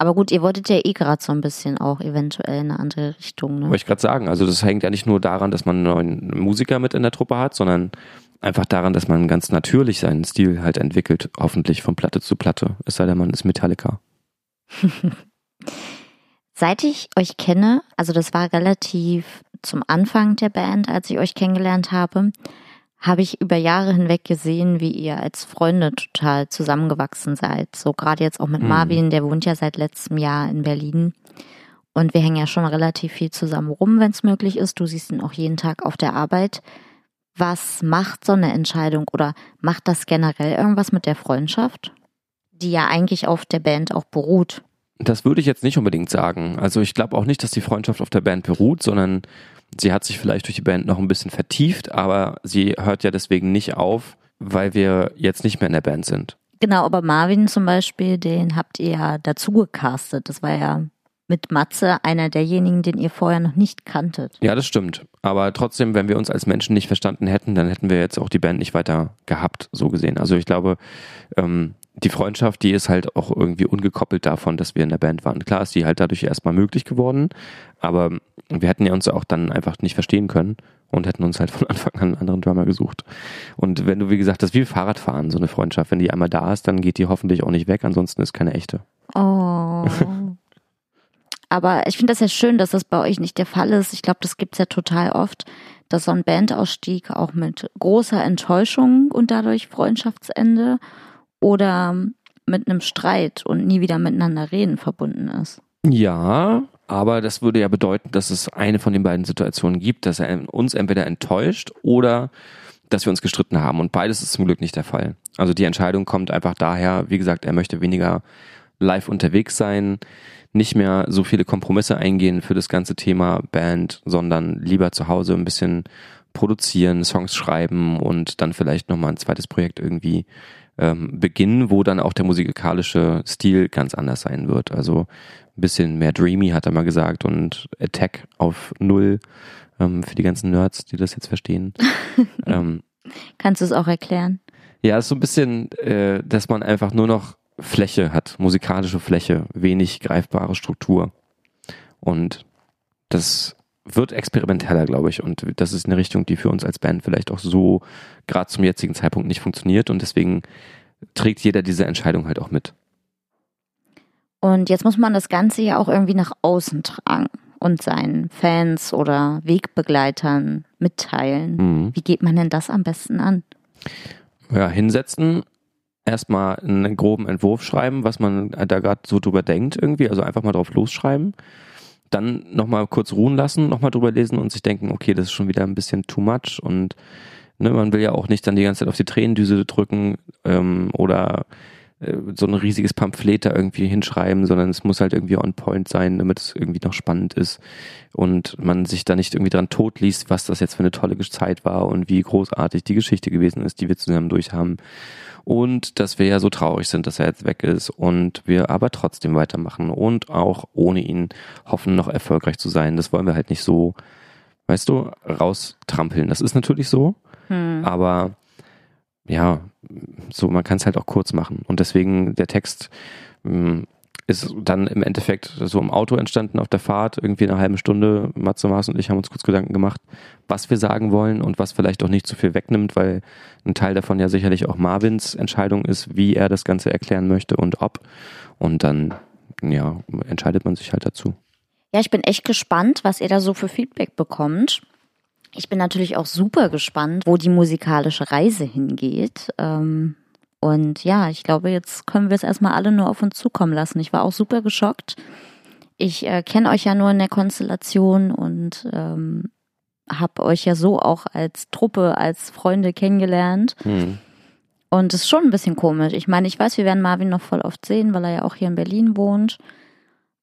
aber gut, ihr wolltet ja eh gerade so ein bisschen auch eventuell in eine andere Richtung. Ne? Wollte ich gerade sagen. Also das hängt ja nicht nur daran, dass man einen neuen Musiker mit in der Truppe hat, sondern einfach daran, dass man ganz natürlich seinen Stil halt entwickelt, hoffentlich von Platte zu Platte. Es sei denn, man ist Metallica. Seit ich euch kenne, also das war relativ zum Anfang der Band, als ich euch kennengelernt habe, habe ich über Jahre hinweg gesehen, wie ihr als Freunde total zusammengewachsen seid. So gerade jetzt auch mit mhm. Marvin, der wohnt ja seit letztem Jahr in Berlin. Und wir hängen ja schon relativ viel zusammen rum, wenn es möglich ist. Du siehst ihn auch jeden Tag auf der Arbeit. Was macht so eine Entscheidung oder macht das generell irgendwas mit der Freundschaft, die ja eigentlich auf der Band auch beruht? Das würde ich jetzt nicht unbedingt sagen. Also ich glaube auch nicht, dass die Freundschaft auf der Band beruht, sondern Sie hat sich vielleicht durch die Band noch ein bisschen vertieft, aber sie hört ja deswegen nicht auf, weil wir jetzt nicht mehr in der Band sind. Genau, aber Marvin zum Beispiel, den habt ihr ja dazu gecastet. Das war ja mit Matze einer derjenigen, den ihr vorher noch nicht kanntet. Ja, das stimmt. Aber trotzdem, wenn wir uns als Menschen nicht verstanden hätten, dann hätten wir jetzt auch die Band nicht weiter gehabt, so gesehen. Also ich glaube, ähm, die Freundschaft, die ist halt auch irgendwie ungekoppelt davon, dass wir in der Band waren. Klar ist die halt dadurch erstmal möglich geworden, aber wir hätten ja uns auch dann einfach nicht verstehen können und hätten uns halt von Anfang an einen anderen Drummer gesucht. Und wenn du, wie gesagt, das ist wie Fahrradfahren, so eine Freundschaft. Wenn die einmal da ist, dann geht die hoffentlich auch nicht weg, ansonsten ist keine echte. Oh. aber ich finde das ja schön, dass das bei euch nicht der Fall ist. Ich glaube, das gibt's ja total oft, dass so ein Bandausstieg auch mit großer Enttäuschung und dadurch Freundschaftsende oder mit einem Streit und nie wieder miteinander reden verbunden ist. Ja, aber das würde ja bedeuten, dass es eine von den beiden Situationen gibt, dass er uns entweder enttäuscht oder dass wir uns gestritten haben. Und beides ist zum Glück nicht der Fall. Also die Entscheidung kommt einfach daher, wie gesagt, er möchte weniger live unterwegs sein, nicht mehr so viele Kompromisse eingehen für das ganze Thema Band, sondern lieber zu Hause ein bisschen produzieren, Songs schreiben und dann vielleicht nochmal ein zweites Projekt irgendwie ähm, beginnen, wo dann auch der musikalische Stil ganz anders sein wird. Also ein bisschen mehr dreamy, hat er mal gesagt, und Attack auf Null ähm, für die ganzen Nerds, die das jetzt verstehen. ähm, Kannst du es auch erklären? Ja, ist so ein bisschen, äh, dass man einfach nur noch Fläche hat, musikalische Fläche, wenig greifbare Struktur. Und das wird experimenteller, glaube ich. Und das ist eine Richtung, die für uns als Band vielleicht auch so gerade zum jetzigen Zeitpunkt nicht funktioniert. Und deswegen trägt jeder diese Entscheidung halt auch mit. Und jetzt muss man das Ganze ja auch irgendwie nach außen tragen und seinen Fans oder Wegbegleitern mitteilen. Mhm. Wie geht man denn das am besten an? Ja, hinsetzen, erstmal einen groben Entwurf schreiben, was man da gerade so drüber denkt irgendwie, also einfach mal drauf losschreiben dann nochmal kurz ruhen lassen, nochmal drüber lesen und sich denken, okay, das ist schon wieder ein bisschen too much und ne, man will ja auch nicht dann die ganze Zeit auf die Tränendüse drücken ähm, oder so ein riesiges Pamphlet da irgendwie hinschreiben, sondern es muss halt irgendwie on point sein, damit es irgendwie noch spannend ist und man sich da nicht irgendwie dran totliest, was das jetzt für eine tolle Zeit war und wie großartig die Geschichte gewesen ist, die wir zusammen durchhaben und dass wir ja so traurig sind, dass er jetzt weg ist und wir aber trotzdem weitermachen und auch ohne ihn hoffen, noch erfolgreich zu sein. Das wollen wir halt nicht so, weißt du, raustrampeln. Das ist natürlich so, hm. aber ja, so man kann es halt auch kurz machen und deswegen der Text hm, ist dann im Endeffekt so im Auto entstanden auf der Fahrt, irgendwie eine halbe Stunde. Matze Maas und ich haben uns kurz Gedanken gemacht, was wir sagen wollen und was vielleicht auch nicht zu viel wegnimmt, weil ein Teil davon ja sicherlich auch Marvins Entscheidung ist, wie er das Ganze erklären möchte und ob. Und dann, ja, entscheidet man sich halt dazu. Ja, ich bin echt gespannt, was ihr da so für Feedback bekommt. Ich bin natürlich auch super gespannt, wo die musikalische Reise hingeht. Ähm, und ja, ich glaube, jetzt können wir es erstmal alle nur auf uns zukommen lassen. Ich war auch super geschockt. Ich äh, kenne euch ja nur in der Konstellation und ähm, habe euch ja so auch als Truppe, als Freunde kennengelernt. Mhm. Und es ist schon ein bisschen komisch. Ich meine, ich weiß, wir werden Marvin noch voll oft sehen, weil er ja auch hier in Berlin wohnt.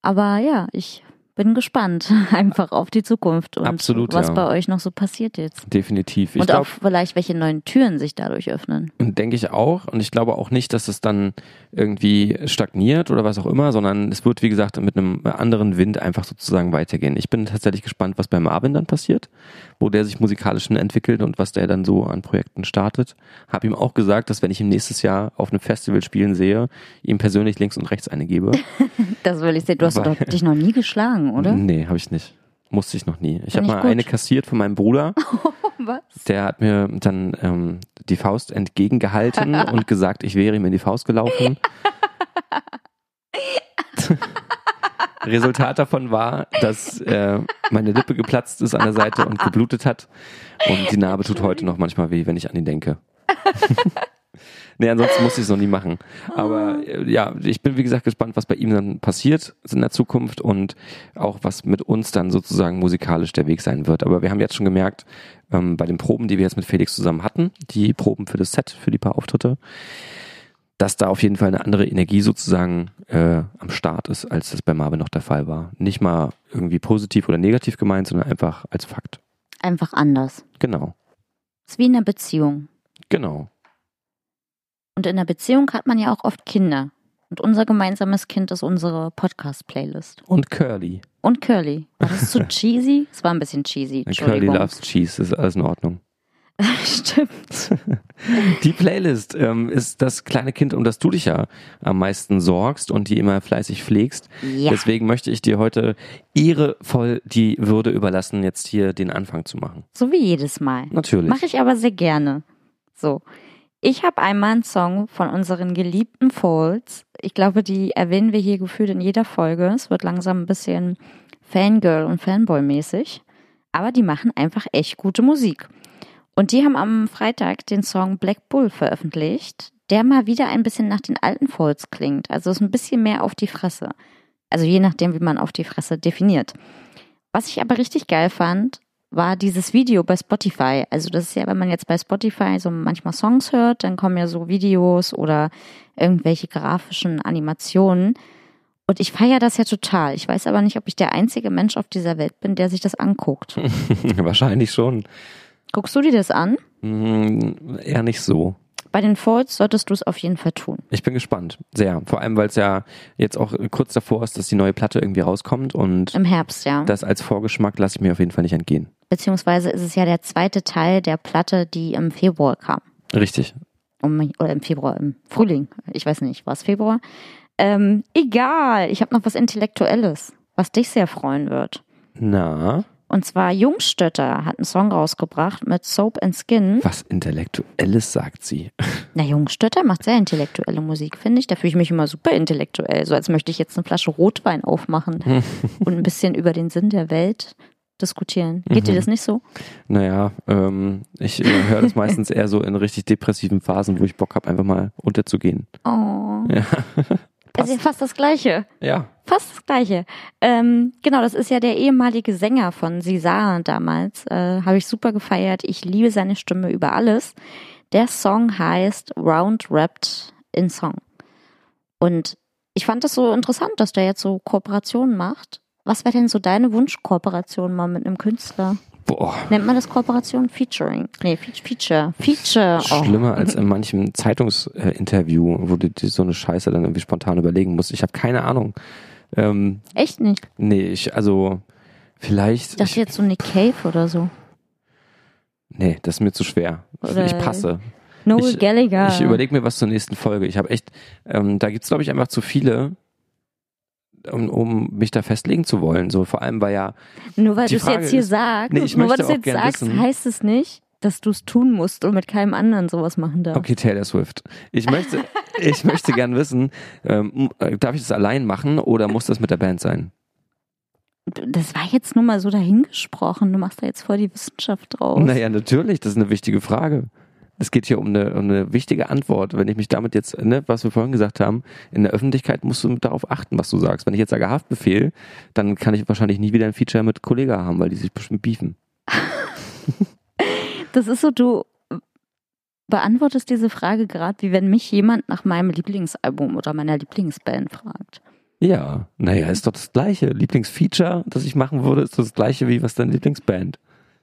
Aber ja, ich bin gespannt einfach auf die Zukunft und Absolut, was ja. bei euch noch so passiert jetzt. Definitiv. Ich und glaube, auch vielleicht, welche neuen Türen sich dadurch öffnen. denke ich auch. Und ich glaube auch nicht, dass es dann irgendwie stagniert oder was auch immer, sondern es wird, wie gesagt, mit einem anderen Wind einfach sozusagen weitergehen. Ich bin tatsächlich gespannt, was bei Marvin dann passiert, wo der sich musikalisch entwickelt und was der dann so an Projekten startet. Hab ihm auch gesagt, dass wenn ich ihn nächstes Jahr auf einem Festival spielen sehe, ihm persönlich links und rechts eine gebe. Das will ich sehen. Du hast Weil- doch dich noch nie geschlagen, oder? Nee, habe ich nicht. Musste ich noch nie. Ich habe mal gut. eine kassiert von meinem Bruder. Was? Der hat mir dann ähm, die Faust entgegengehalten und gesagt, ich wäre ihm in die Faust gelaufen. Resultat davon war, dass äh, meine Lippe geplatzt ist an der Seite und geblutet hat. Und die Narbe tut heute noch manchmal weh, wenn ich an ihn denke. nee, ansonsten muss ich es noch nie machen. Aber äh, ja, ich bin wie gesagt gespannt, was bei ihm dann passiert in der Zukunft und auch was mit uns dann sozusagen musikalisch der Weg sein wird. Aber wir haben jetzt schon gemerkt, ähm, bei den Proben, die wir jetzt mit Felix zusammen hatten, die Proben für das Set, für die paar Auftritte, dass da auf jeden Fall eine andere Energie sozusagen äh, am Start ist, als das bei Marvin noch der Fall war. Nicht mal irgendwie positiv oder negativ gemeint, sondern einfach als Fakt. Einfach anders. Genau, ist wie in einer Beziehung. genau. Und in einer Beziehung hat man ja auch oft Kinder. Und unser gemeinsames Kind ist unsere Podcast-Playlist. Und Curly. Und Curly. War das zu cheesy? Es war ein bisschen cheesy. Curly loves Cheese, ist alles in Ordnung. Stimmt. Die Playlist ähm, ist das kleine Kind, um das du dich ja am meisten sorgst und die immer fleißig pflegst. Ja. Deswegen möchte ich dir heute ehrevoll die Würde überlassen, jetzt hier den Anfang zu machen. So wie jedes Mal. Natürlich. Mache ich aber sehr gerne. So. Ich habe einmal einen Song von unseren geliebten Folds. Ich glaube, die erwähnen wir hier gefühlt in jeder Folge. Es wird langsam ein bisschen Fangirl und Fanboy-mäßig. Aber die machen einfach echt gute Musik. Und die haben am Freitag den Song Black Bull veröffentlicht, der mal wieder ein bisschen nach den alten Folds klingt. Also ist ein bisschen mehr auf die Fresse. Also je nachdem, wie man auf die Fresse definiert. Was ich aber richtig geil fand, war dieses Video bei Spotify. Also das ist ja, wenn man jetzt bei Spotify so manchmal Songs hört, dann kommen ja so Videos oder irgendwelche grafischen Animationen. Und ich feiere das ja total. Ich weiß aber nicht, ob ich der einzige Mensch auf dieser Welt bin, der sich das anguckt. Wahrscheinlich schon. Guckst du dir das an? Hm, eher nicht so. Bei den Folds solltest du es auf jeden Fall tun. Ich bin gespannt. Sehr. Vor allem, weil es ja jetzt auch kurz davor ist, dass die neue Platte irgendwie rauskommt und Im Herbst, ja. das als Vorgeschmack lasse ich mir auf jeden Fall nicht entgehen. Beziehungsweise ist es ja der zweite Teil der Platte, die im Februar kam. Richtig. um, oder im Februar, im Frühling, ich weiß nicht, war es Februar? Ähm, egal, ich habe noch was Intellektuelles, was dich sehr freuen wird. Na, Und zwar Jungstötter hat einen Song rausgebracht mit Soap and Skin. was Intellektuelles sagt sie. Na, Jungstötter macht sehr intellektuelle Musik, finde ich. Da fühle ich mich immer super intellektuell, so als möchte ich jetzt eine Flasche Rotwein aufmachen und ein bisschen über den Sinn der Welt diskutieren. Geht dir das nicht so? Naja, ähm, ich äh, höre das meistens eher so in richtig depressiven Phasen, wo ich Bock habe, einfach mal unterzugehen. Oh. Ja. Das ist ja fast das Gleiche. Ja. Fast das Gleiche. Ähm, genau, das ist ja der ehemalige Sänger von Sisa damals. Äh, Habe ich super gefeiert. Ich liebe seine Stimme über alles. Der Song heißt Round Wrapped in Song. Und ich fand das so interessant, dass der jetzt so Kooperationen macht. Was wäre denn so deine Wunschkooperation mal mit einem Künstler? Boah. Nennt man das Kooperation? Featuring? Nee, Fe- Feature. Feature. Oh. Schlimmer als in manchem Zeitungsinterview, wo du dir so eine Scheiße dann irgendwie spontan überlegen musst. Ich habe keine Ahnung. Ähm, Echt nicht. nee, ich, also vielleicht. Ich dachte jetzt so Nick Cave oder so. nee, das ist mir zu schwer. Oder- ich passe. Noel Ich- Gallagher. Ich überlege mir was zur nächsten Folge. Ich habe echt, ähm, da gibt's glaub glaube ich, einfach zu viele, um, um mich da festlegen zu wollen. So vor allem, weil ja, Nur weil du es jetzt hier sagst, Nee, ich nur weil du es jetzt sagst, wissen- heißt es nicht, dass du es tun musst und mit keinem anderen sowas machen darfst. okay, Taylor Swift. Ich möchte, ich möchte gern wissen, ähm, darf ich das allein machen oder muss das mit der Band sein? Das war jetzt nur mal so dahingesprochen. Du machst da jetzt voll die Wissenschaft draus. Naja, natürlich, das ist eine wichtige Frage. Es geht hier um eine, um eine wichtige Antwort. Wenn ich mich damit jetzt, ne, was wir vorhin gesagt haben, in der Öffentlichkeit musst du darauf achten, was du sagst. Wenn ich jetzt sage Haftbefehl, dann kann ich wahrscheinlich nie wieder ein Feature mit Kollega haben, weil die sich bestimmt beefen. Das ist so, du beantwortest diese Frage gerade, wie wenn mich jemand nach meinem Lieblingsalbum oder meiner Lieblingsband fragt. Ja, naja, ist doch das gleiche. Lieblingsfeature, das ich machen würde, ist das gleiche wie was deine Lieblingsband.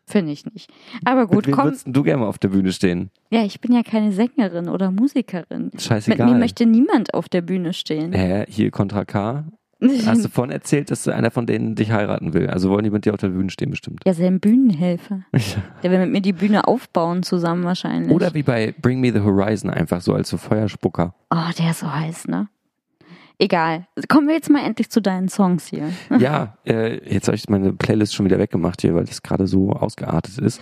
Finde ich nicht. Aber gut, Mit komm. würdest du gerne mal auf der Bühne stehen? Ja, ich bin ja keine Sängerin oder Musikerin. Scheißegal. Mit mir möchte niemand auf der Bühne stehen. Hä, hier Contra K. Hast du vorhin erzählt, dass einer von denen dich heiraten will? Also wollen die mit dir auf der Bühne stehen bestimmt. Ja, sein Bühnenhelfer. Der will mit mir die Bühne aufbauen zusammen wahrscheinlich. Oder wie bei Bring Me the Horizon, einfach so als so Feuerspucker. Oh, der ist so heiß, ne? Egal. Kommen wir jetzt mal endlich zu deinen Songs hier. Ja, äh, jetzt habe ich meine Playlist schon wieder weggemacht hier, weil das gerade so ausgeartet ist.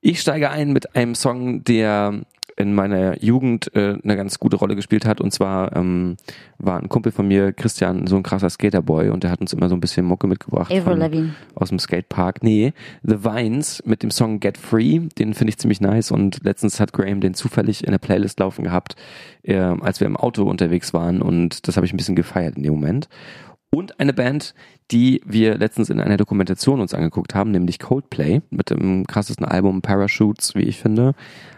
Ich steige ein mit einem Song, der in meiner Jugend äh, eine ganz gute Rolle gespielt hat. Und zwar ähm, war ein Kumpel von mir, Christian, so ein krasser Skaterboy und der hat uns immer so ein bisschen Mucke mitgebracht. Avril Lavigne. aus dem Skatepark. Nee, The Vines mit dem Song Get Free, den finde ich ziemlich nice und letztens hat Graham den zufällig in der Playlist laufen gehabt, äh, als wir im Auto unterwegs waren und das habe ich ein bisschen gefeiert in dem Moment. Und eine Band, die wir letztens in einer Dokumentation uns angeguckt haben, nämlich Coldplay mit dem krassesten Album Parachutes, wie ich finde.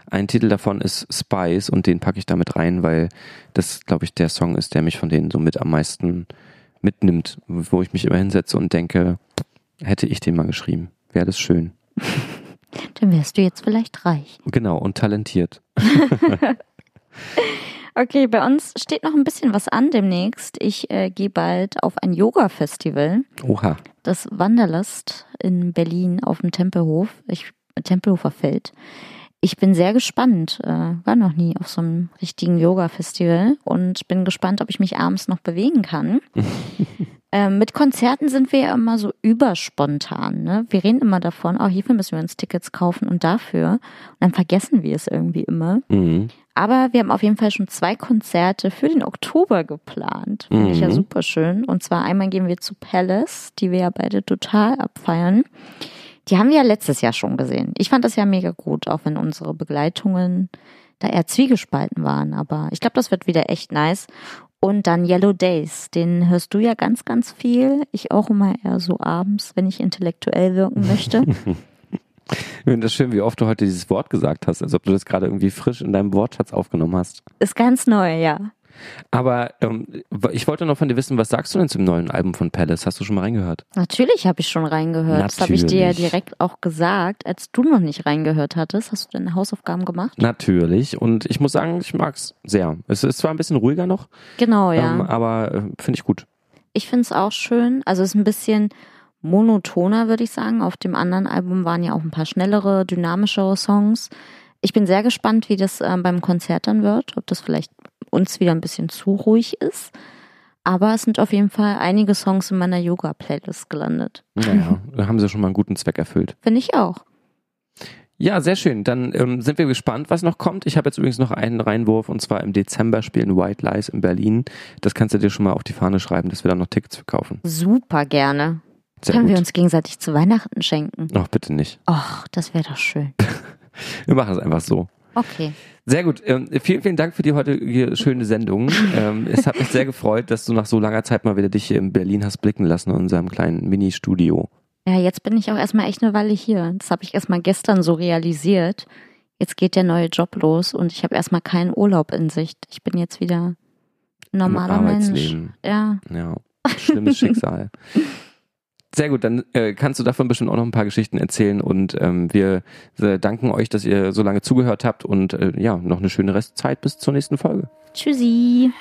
Ein Titel davon ist Spice und den packe ich damit rein, weil das, glaube ich, der Song ist, der mich von denen so mit am meisten mitnimmt, wo ich mich immer hinsetze und denke, hätte ich den mal geschrieben, wäre das schön. Dann wärst du jetzt vielleicht reich. Genau, und talentiert. Okay, bei uns steht noch ein bisschen was an demnächst. Ich äh, gehe bald auf ein Yoga-Festival, Oha. das Wanderlust in Berlin auf dem Tempelhof, ich, Tempelhofer Feld. Ich bin sehr gespannt. Äh, war noch nie auf so einem richtigen Yoga-Festival und bin gespannt, ob ich mich abends noch bewegen kann. ähm, mit Konzerten sind wir ja immer so überspontan. Ne? Wir reden immer davon, oh, hierfür müssen wir uns Tickets kaufen und dafür. Und dann vergessen wir es irgendwie immer. Mhm. Aber wir haben auf jeden Fall schon zwei Konzerte für den Oktober geplant. Finde ich ja Mhm. super schön. Und zwar einmal gehen wir zu Palace, die wir ja beide total abfeiern. Die haben wir ja letztes Jahr schon gesehen. Ich fand das ja mega gut, auch wenn unsere Begleitungen da eher zwiegespalten waren. Aber ich glaube, das wird wieder echt nice. Und dann Yellow Days, den hörst du ja ganz, ganz viel. Ich auch immer eher so abends, wenn ich intellektuell wirken möchte. Ich finde das schön, wie oft du heute dieses Wort gesagt hast, als ob du das gerade irgendwie frisch in deinem Wortschatz aufgenommen hast. Ist ganz neu, ja. Aber ähm, ich wollte noch von dir wissen, was sagst du denn zum neuen Album von Palace? Hast du schon mal reingehört? Natürlich habe ich schon reingehört. Das habe ich dir ja Natürlich. direkt auch gesagt, als du noch nicht reingehört hattest. Hast du deine Hausaufgaben gemacht? Natürlich. Und ich muss sagen, ich mag's sehr. Es ist zwar ein bisschen ruhiger noch, Genau, ja. ähm, aber äh, finde ich gut. ich finde es auch schön. Also es ist ein bisschen monotoner, würde ich sagen. Auf dem anderen Album waren ja auch ein paar schnellere, dynamischere Songs. Ich bin sehr gespannt, wie das ähm, beim Konzert dann wird, ob das vielleicht uns wieder ein bisschen zu ruhig ist. Aber es sind auf jeden Fall einige Songs in meiner Yoga-Playlist gelandet. Naja, da haben sie schon mal einen guten Zweck erfüllt. Finde ich auch. Ja, sehr schön. Dann ähm, sind wir gespannt, was noch kommt. Ich habe jetzt übrigens noch einen Reinwurf und zwar im Dezember spielen White Lies in Berlin. Das kannst du dir schon mal auf die Fahne schreiben, dass wir da noch Tickets verkaufen. Super gerne. Sehr Können wir gut. uns gegenseitig zu Weihnachten schenken? Ach, bitte nicht. Ach, das wäre doch schön. Wir machen es einfach so. Okay. Sehr gut. Ähm, vielen, vielen Dank für die heutige schöne Sendung. ähm, es hat mich sehr gefreut, dass du nach so langer Zeit mal wieder dich hier in Berlin hast blicken lassen in unserem kleinen Mini-Studio. Ja, jetzt bin ich auch erstmal echt eine Weile hier. Das habe ich erstmal gestern so realisiert. Jetzt geht der neue Job los und ich habe erstmal keinen Urlaub in Sicht. Ich bin jetzt wieder normaler Im Mensch. Ja. Ja, schlimmes Schicksal. Sehr gut, dann äh, kannst du davon bestimmt auch noch ein paar Geschichten erzählen und ähm, wir äh, danken euch, dass ihr so lange zugehört habt und äh, ja, noch eine schöne Restzeit bis zur nächsten Folge. Tschüssi.